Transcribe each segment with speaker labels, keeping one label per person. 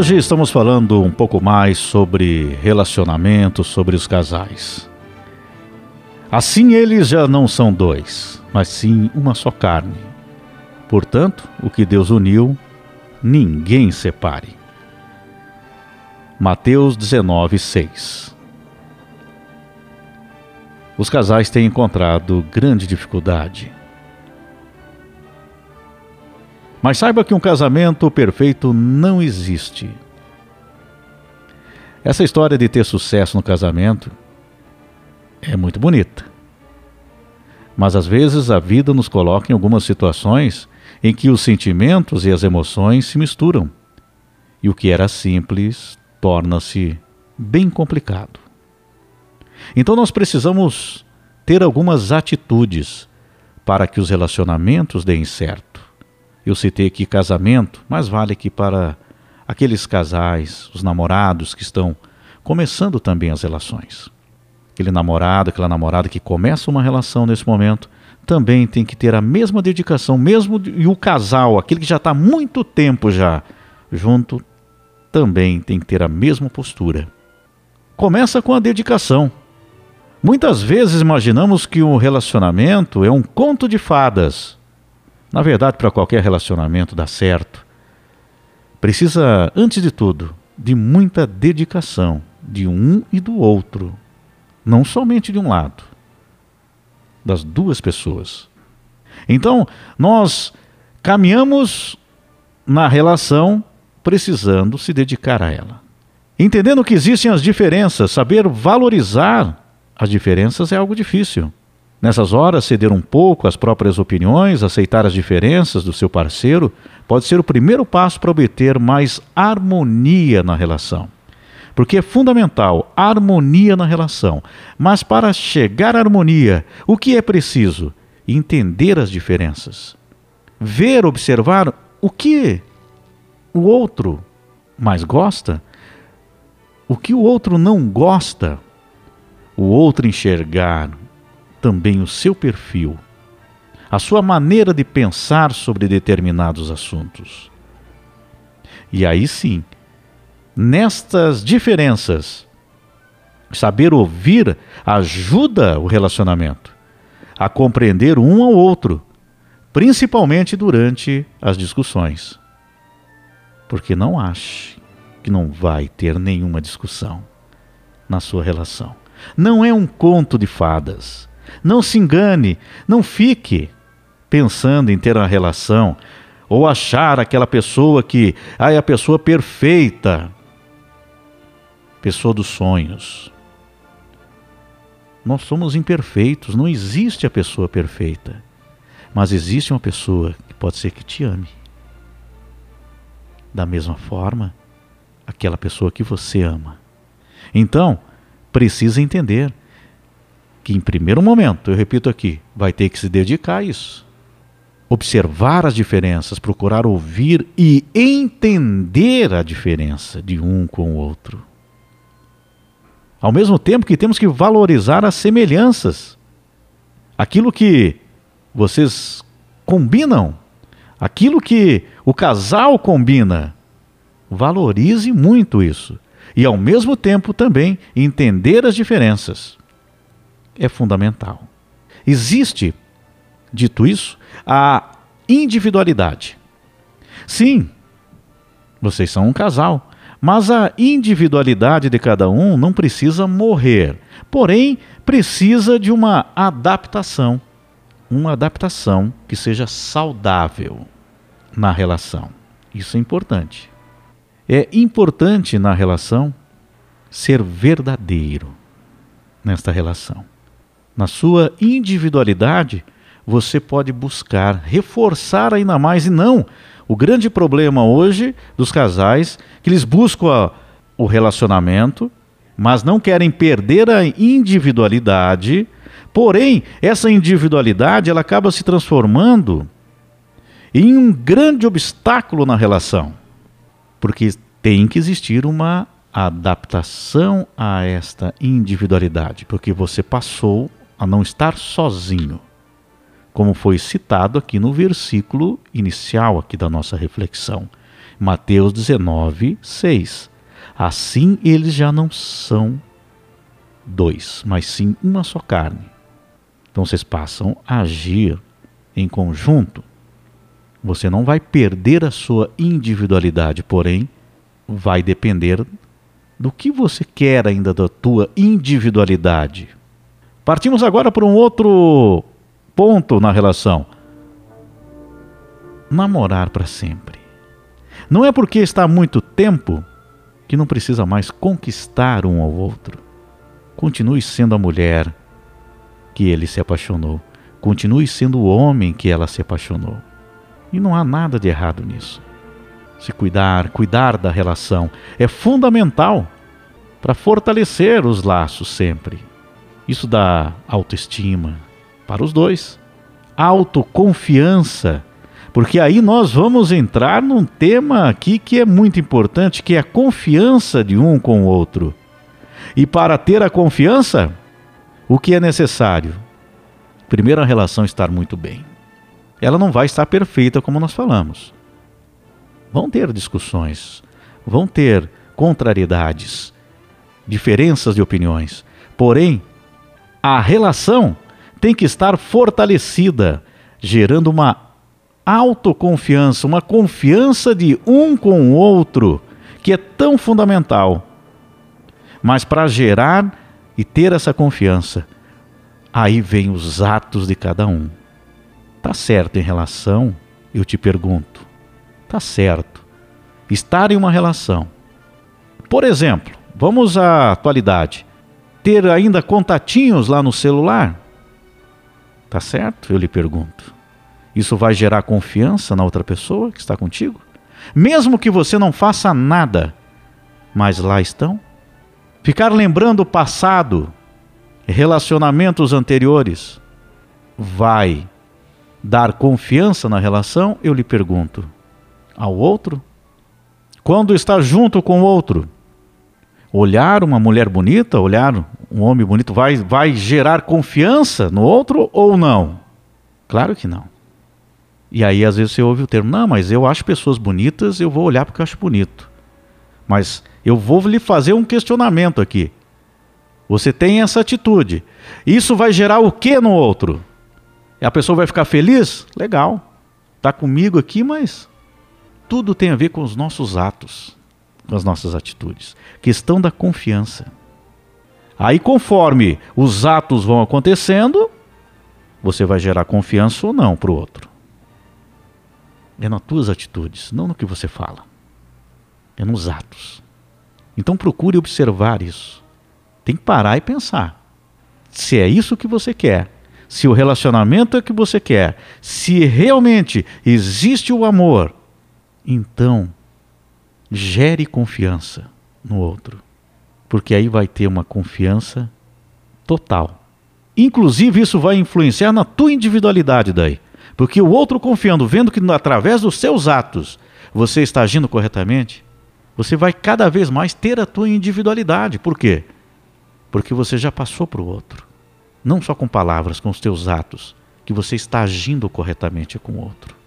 Speaker 1: Hoje estamos falando um pouco mais sobre relacionamento, sobre os casais. Assim eles já não são dois, mas sim uma só carne. Portanto, o que Deus uniu, ninguém separe. Mateus 19, 6 Os casais têm encontrado grande dificuldade. Mas saiba que um casamento perfeito não existe. Essa história de ter sucesso no casamento é muito bonita. Mas às vezes a vida nos coloca em algumas situações em que os sentimentos e as emoções se misturam. E o que era simples torna-se bem complicado. Então nós precisamos ter algumas atitudes para que os relacionamentos deem certo. Eu citei aqui casamento, mas vale aqui para aqueles casais, os namorados que estão começando também as relações. Aquele namorado, aquela namorada que começa uma relação nesse momento, também tem que ter a mesma dedicação, mesmo e o casal, aquele que já está muito tempo já junto, também tem que ter a mesma postura. Começa com a dedicação. Muitas vezes imaginamos que um relacionamento é um conto de fadas. Na verdade, para qualquer relacionamento dar certo, precisa, antes de tudo, de muita dedicação de um e do outro, não somente de um lado, das duas pessoas. Então, nós caminhamos na relação precisando se dedicar a ela. Entendendo que existem as diferenças, saber valorizar as diferenças é algo difícil. Nessas horas, ceder um pouco às próprias opiniões, aceitar as diferenças do seu parceiro, pode ser o primeiro passo para obter mais harmonia na relação. Porque é fundamental harmonia na relação. Mas para chegar à harmonia, o que é preciso? Entender as diferenças. Ver, observar o que o outro mais gosta, o que o outro não gosta, o outro enxergar também o seu perfil, a sua maneira de pensar sobre determinados assuntos. E aí sim, nestas diferenças, saber ouvir ajuda o relacionamento a compreender um ao outro, principalmente durante as discussões. Porque não ache que não vai ter nenhuma discussão na sua relação. Não é um conto de fadas. Não se engane, não fique pensando em ter uma relação ou achar aquela pessoa que ah, é a pessoa perfeita, pessoa dos sonhos. Nós somos imperfeitos, não existe a pessoa perfeita, mas existe uma pessoa que pode ser que te ame. Da mesma forma, aquela pessoa que você ama. Então, precisa entender que, em primeiro momento, eu repito aqui, vai ter que se dedicar a isso. Observar as diferenças, procurar ouvir e entender a diferença de um com o outro. Ao mesmo tempo que temos que valorizar as semelhanças. Aquilo que vocês combinam aquilo que o casal combina. Valorize muito isso. E ao mesmo tempo também entender as diferenças. É fundamental. Existe, dito isso, a individualidade. Sim, vocês são um casal, mas a individualidade de cada um não precisa morrer, porém precisa de uma adaptação uma adaptação que seja saudável na relação. Isso é importante. É importante na relação ser verdadeiro nesta relação. Na sua individualidade, você pode buscar reforçar ainda mais e não. O grande problema hoje dos casais que eles buscam a, o relacionamento, mas não querem perder a individualidade Porém, essa individualidade ela acaba se transformando em um grande obstáculo na relação, porque tem que existir uma adaptação a esta individualidade, porque você passou a não estar sozinho, como foi citado aqui no versículo inicial aqui da nossa reflexão. Mateus 19, 6. Assim eles já não são dois, mas sim uma só carne. Então vocês passam a agir em conjunto. Você não vai perder a sua individualidade, porém, vai depender do que você quer ainda da tua individualidade. Partimos agora para um outro ponto na relação. Namorar para sempre. Não é porque está há muito tempo que não precisa mais conquistar um ao outro. Continue sendo a mulher que ele se apaixonou. Continue sendo o homem que ela se apaixonou. E não há nada de errado nisso. Se cuidar, cuidar da relação é fundamental para fortalecer os laços sempre. Isso dá autoestima para os dois, autoconfiança, porque aí nós vamos entrar num tema aqui que é muito importante, que é a confiança de um com o outro. E para ter a confiança, o que é necessário? Primeiro, a relação estar muito bem. Ela não vai estar perfeita, como nós falamos. Vão ter discussões, vão ter contrariedades, diferenças de opiniões. Porém, a relação tem que estar fortalecida, gerando uma autoconfiança, uma confiança de um com o outro, que é tão fundamental. Mas para gerar e ter essa confiança, aí vem os atos de cada um. Tá certo em relação? Eu te pergunto. Tá certo. Estar em uma relação. Por exemplo, vamos à atualidade. Ter ainda contatinhos lá no celular? Tá certo? Eu lhe pergunto. Isso vai gerar confiança na outra pessoa que está contigo? Mesmo que você não faça nada, mas lá estão? Ficar lembrando o passado, relacionamentos anteriores, vai dar confiança na relação? Eu lhe pergunto. Ao outro? Quando está junto com o outro, olhar uma mulher bonita, olhar um homem bonito, vai, vai gerar confiança no outro ou não? Claro que não. E aí às vezes você ouve o termo, não, mas eu acho pessoas bonitas, eu vou olhar porque eu acho bonito. Mas eu vou lhe fazer um questionamento aqui. Você tem essa atitude. Isso vai gerar o que no outro? A pessoa vai ficar feliz? Legal. Está comigo aqui, mas tudo tem a ver com os nossos atos, com as nossas atitudes. Questão da confiança. Aí, conforme os atos vão acontecendo, você vai gerar confiança ou não para o outro. É nas tuas atitudes, não no que você fala. É nos atos. Então procure observar isso. Tem que parar e pensar. Se é isso que você quer, se o relacionamento é que você quer, se realmente existe o amor, então gere confiança no outro. Porque aí vai ter uma confiança total. Inclusive, isso vai influenciar na tua individualidade daí. Porque o outro confiando, vendo que através dos seus atos você está agindo corretamente, você vai cada vez mais ter a tua individualidade. Por quê? Porque você já passou para o outro. Não só com palavras, com os teus atos, que você está agindo corretamente com o outro.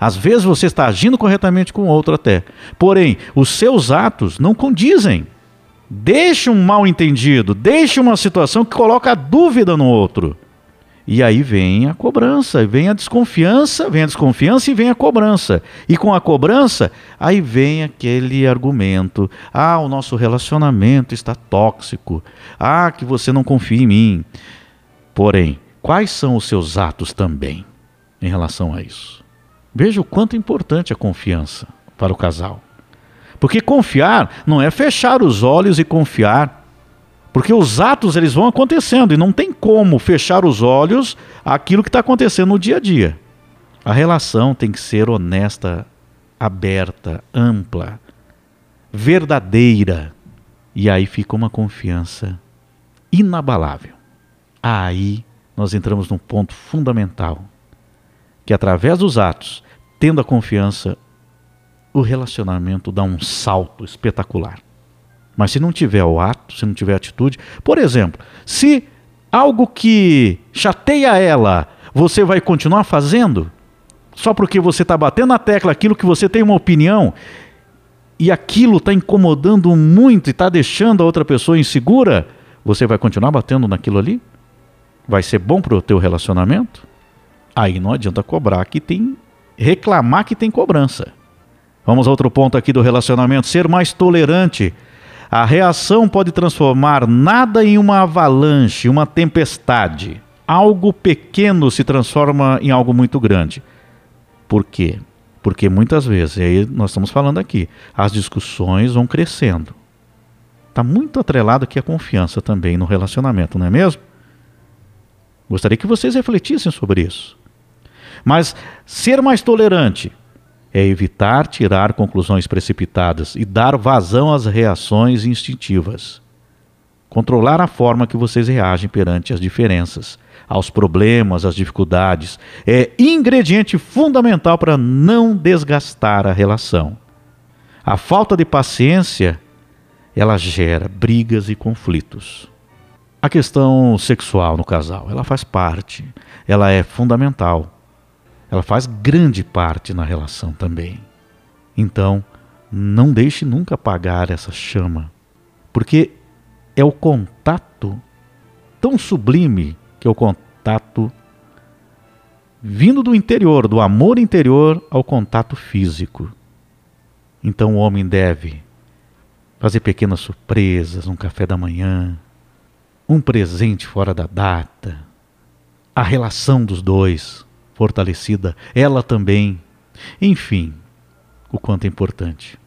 Speaker 1: Às vezes você está agindo corretamente com outro até. Porém, os seus atos não condizem. Deixe um mal entendido, deixe uma situação que coloca dúvida no outro. E aí vem a cobrança, vem a desconfiança, vem a desconfiança e vem a cobrança. E com a cobrança, aí vem aquele argumento: ah, o nosso relacionamento está tóxico. Ah, que você não confia em mim. Porém, quais são os seus atos também em relação a isso? Veja o quanto é importante a confiança para o casal. Porque confiar não é fechar os olhos e confiar porque os atos eles vão acontecendo e não tem como fechar os olhos àquilo que está acontecendo no dia a dia. A relação tem que ser honesta, aberta, ampla, verdadeira. E aí fica uma confiança inabalável. Aí nós entramos num ponto fundamental, que através dos atos, tendo a confiança, o relacionamento dá um salto espetacular. Mas se não tiver o ato, se não tiver atitude, por exemplo, se algo que chateia ela, você vai continuar fazendo? só porque você está batendo na tecla aquilo que você tem uma opinião e aquilo está incomodando muito e está deixando a outra pessoa insegura, você vai continuar batendo naquilo ali? Vai ser bom para o teu relacionamento? Aí não adianta cobrar que tem reclamar que tem cobrança. Vamos a outro ponto aqui do relacionamento, ser mais tolerante. A reação pode transformar nada em uma avalanche, uma tempestade. Algo pequeno se transforma em algo muito grande. Por quê? Porque muitas vezes, e aí nós estamos falando aqui, as discussões vão crescendo. Está muito atrelado aqui a confiança também no relacionamento, não é mesmo? Gostaria que vocês refletissem sobre isso. Mas ser mais tolerante é evitar tirar conclusões precipitadas e dar vazão às reações instintivas. Controlar a forma que vocês reagem perante as diferenças aos problemas, às dificuldades, é ingrediente fundamental para não desgastar a relação. A falta de paciência, ela gera brigas e conflitos. A questão sexual no casal, ela faz parte, ela é fundamental. Ela faz grande parte na relação também. Então, não deixe nunca apagar essa chama, porque é o contato tão sublime que é o contato vindo do interior, do amor interior ao contato físico. Então o homem deve fazer pequenas surpresas, um café da manhã, um presente fora da data, a relação dos dois fortalecida, ela também. Enfim, o quanto é importante.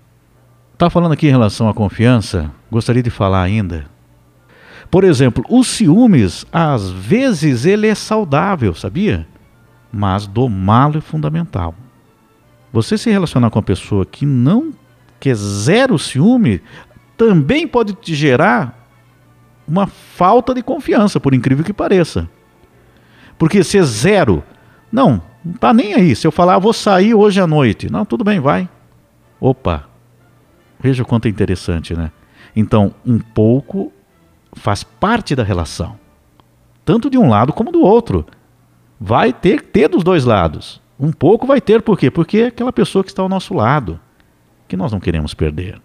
Speaker 1: Está falando aqui em relação à confiança, gostaria de falar ainda por exemplo, os ciúmes, às vezes, ele é saudável, sabia? Mas domá-lo é fundamental. Você se relacionar com uma pessoa que não quer zero ciúme, também pode te gerar uma falta de confiança, por incrível que pareça. Porque ser zero, não, não tá nem aí. Se eu falar, ah, vou sair hoje à noite, não, tudo bem, vai. Opa, veja o quanto é interessante, né? Então, um pouco faz parte da relação, tanto de um lado como do outro. Vai ter ter dos dois lados. Um pouco vai ter, por quê? Porque é aquela pessoa que está ao nosso lado, que nós não queremos perder.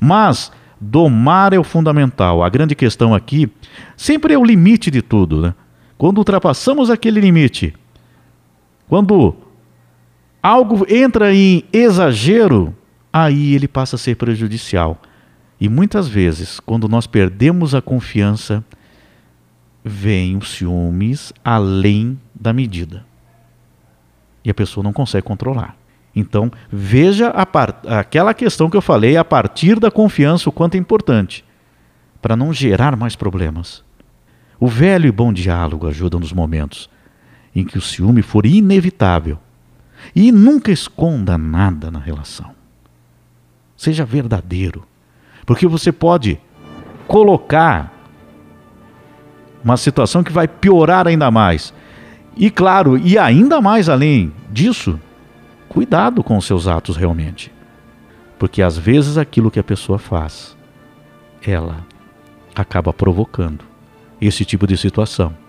Speaker 1: Mas domar é o fundamental. A grande questão aqui sempre é o limite de tudo. Né? Quando ultrapassamos aquele limite, quando algo entra em exagero, aí ele passa a ser prejudicial. E muitas vezes, quando nós perdemos a confiança, vem os ciúmes além da medida. E a pessoa não consegue controlar. Então, veja aquela questão que eu falei a partir da confiança, o quanto é importante, para não gerar mais problemas. O velho e bom diálogo ajuda nos momentos em que o ciúme for inevitável. E nunca esconda nada na relação. Seja verdadeiro. Porque você pode colocar uma situação que vai piorar ainda mais. E claro, e ainda mais além disso, cuidado com os seus atos realmente. Porque às vezes aquilo que a pessoa faz, ela acaba provocando esse tipo de situação.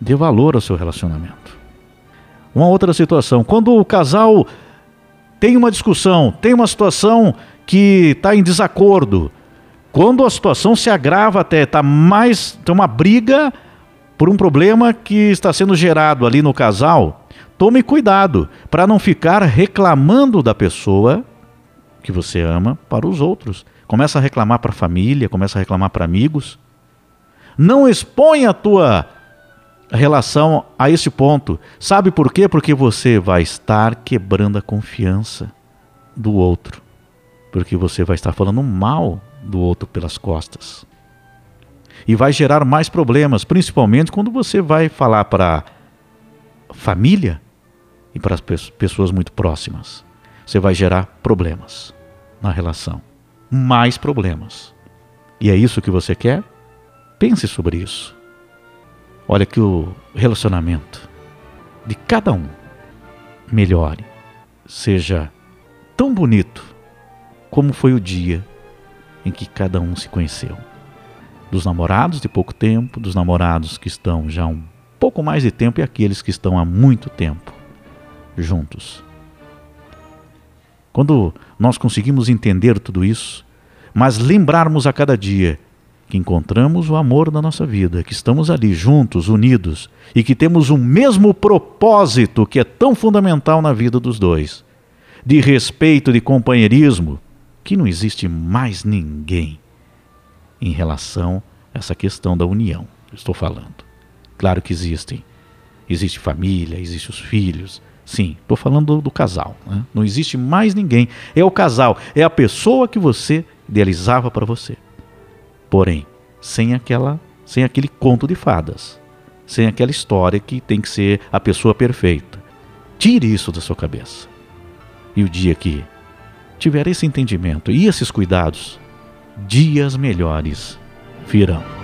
Speaker 1: Dê valor ao seu relacionamento. Uma outra situação, quando o casal tem uma discussão, tem uma situação que está em desacordo, quando a situação se agrava até, está mais, tem uma briga por um problema que está sendo gerado ali no casal, tome cuidado para não ficar reclamando da pessoa que você ama para os outros. Começa a reclamar para a família, começa a reclamar para amigos. Não expõe a tua relação a esse ponto. Sabe por quê? Porque você vai estar quebrando a confiança do outro porque você vai estar falando mal do outro pelas costas. E vai gerar mais problemas, principalmente quando você vai falar para família e para as pessoas muito próximas. Você vai gerar problemas na relação, mais problemas. E é isso que você quer? Pense sobre isso. Olha que o relacionamento de cada um melhore, seja tão bonito como foi o dia em que cada um se conheceu. Dos namorados de pouco tempo, dos namorados que estão já um pouco mais de tempo e aqueles que estão há muito tempo. juntos. Quando nós conseguimos entender tudo isso, mas lembrarmos a cada dia que encontramos o amor na nossa vida, que estamos ali juntos, unidos e que temos o mesmo propósito que é tão fundamental na vida dos dois, de respeito, de companheirismo, que não existe mais ninguém em relação a essa questão da união. Estou falando. Claro que existem. Existe família, existe os filhos, Sim, estou falando do, do casal. Né? Não existe mais ninguém. É o casal, é a pessoa que você idealizava para você. Porém, sem aquela, sem aquele conto de fadas, sem aquela história que tem que ser a pessoa perfeita. Tire isso da sua cabeça. E o dia que tiver esse entendimento e esses cuidados, dias melhores virão.